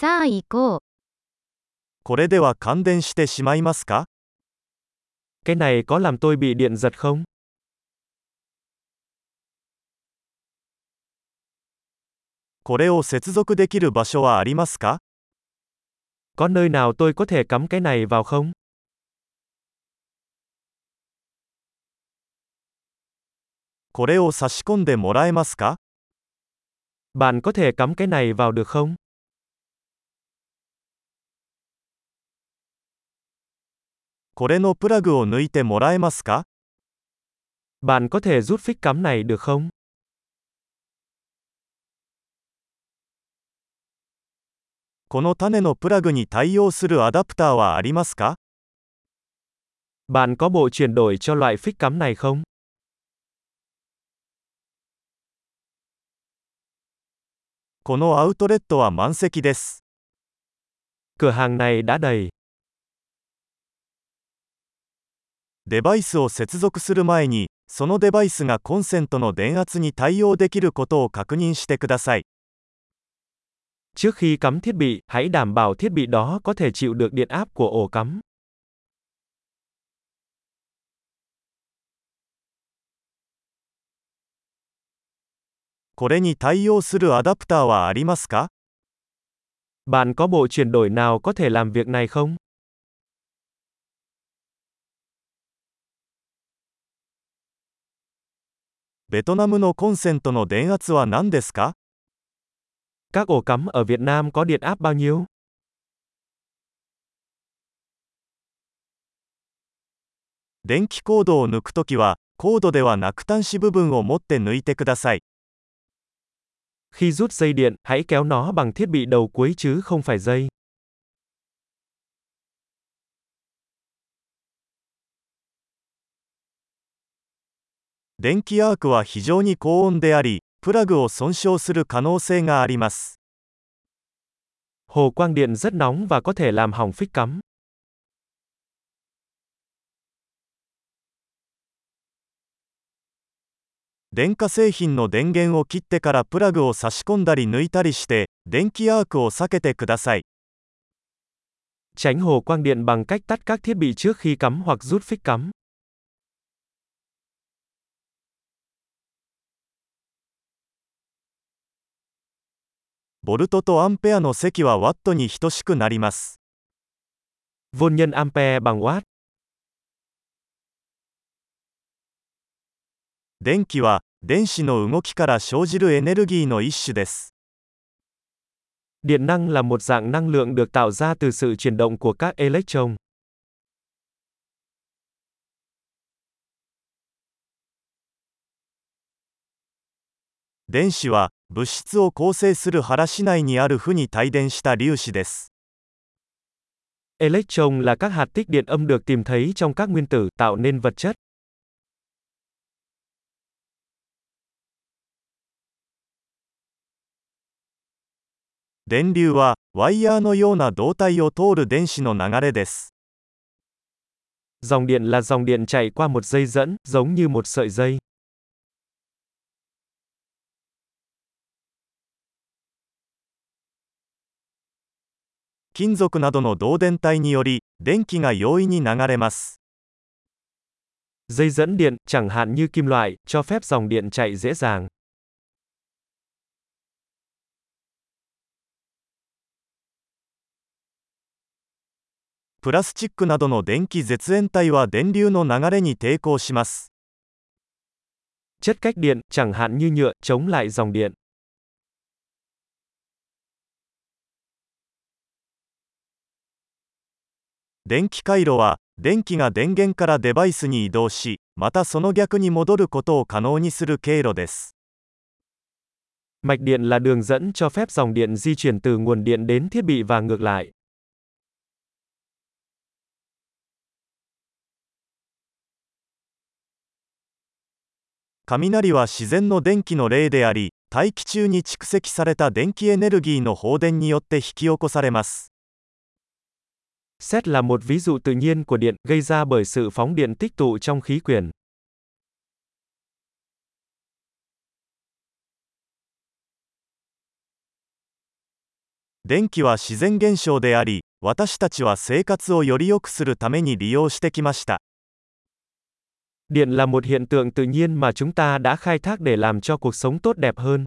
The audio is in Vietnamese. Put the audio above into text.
さあ行こう。これでは感電してしまいますか Cái này có làm tôi bị điện giật không? これを接続できる場所はありますか Có nơi nào tôi có thể cắm cái này vào không? これを差し込んでもらえますか Bạn có thể cắm cái này vào được không? これのプラグを抜いてもらえますか Bạn có thể rút phích cắm này được không? この種のプラグに対応するアダプターはありますか Bạn có bộ chuyển đổi cho loại phích cắm này không? このアウトレットは満席です。 Cửa hàng này đã đầy. デバイスを接続する前に、そのデバイスがコンセントの電圧に対応できることを確認してください。 Trước khi cắm thiết bị, hãy đảm bảo thiết bị đó có thể chịu được điện áp của ổ cắm. これに対応するアダプターはありますか Bạn có bộ chuyển đổi nào có thể làm việc này không? ベトナムのコンセントの電圧は何ですか Các ổ cắm ở Việt Nam có điện áp bao nhiêu? 電気コードを抜くときは、コードではなく端子部分を持って抜いてください。 Khi rút dây điện, hãy kéo nó bằng thiết bị đầu cuối chứ không phải dây. 電気アークは非常に高温であり、プラグを損傷する可能性があります。 Hồ quang điện rất nóng và có thể làm hỏng phích cắm. 電化製品の電源を切ってからプラグを差し込んだり抜いたりして、電気アークを避けてください。 Tránh hồ quang điện bằng cách tắt các thiết bị trước khi cắm hoặc rút phích cắm. ボルトとアンペアの積はワットに等しくなります。 Vôn nhân ampere bằng watt. 電気は、電子の動きから生じるエネルギーの一種です。 Điện năng là một dạng năng lượng được tạo ra từ sự chuyển động của các electron. 電子は、 物質を構成する原子内にある負に帯電した粒子です。 Electron là các hạt tích điện âm được tìm thấy trong các nguyên tử tạo nên vật chất. 電流は、ワイヤーのような導体を通る電子の流れです。 Dòng điện là dòng điện chạy qua một dây dẫn, giống như một sợi dây. 金属などの導電体により、電気が容易に流れます。 Dây dẫn điện, chẳng hạn như kim loại, cho phép dòng điện chạy dễ dàng. プラスチックなどの電気絶縁体は電流の流れに抵抗します。 Chất cách điện, chẳng hạn như nhựa, chống lại dòng điện. 電気回路は、電気が電源からデバイスに移動し、またその逆に戻ることを可能にする経路です。Mạch điện là đường dẫn cho phép dòng điện di chuyển từ nguồn điện đến thiết bị và ngược lại. 雷は自然の電気の例であり、大気中に蓄積された電気エネルギーの放電によって引き起こされます。Xét là một ví dụ tự nhiên của điện, gây ra bởi sự phóng điện tích tụ trong khí quyển. 電気は自然現象であり、私たちは生活をより良くするために利用してきました。 Điện là một hiện tượng tự nhiên mà chúng ta đã khai thác để làm cho cuộc sống tốt đẹp hơn.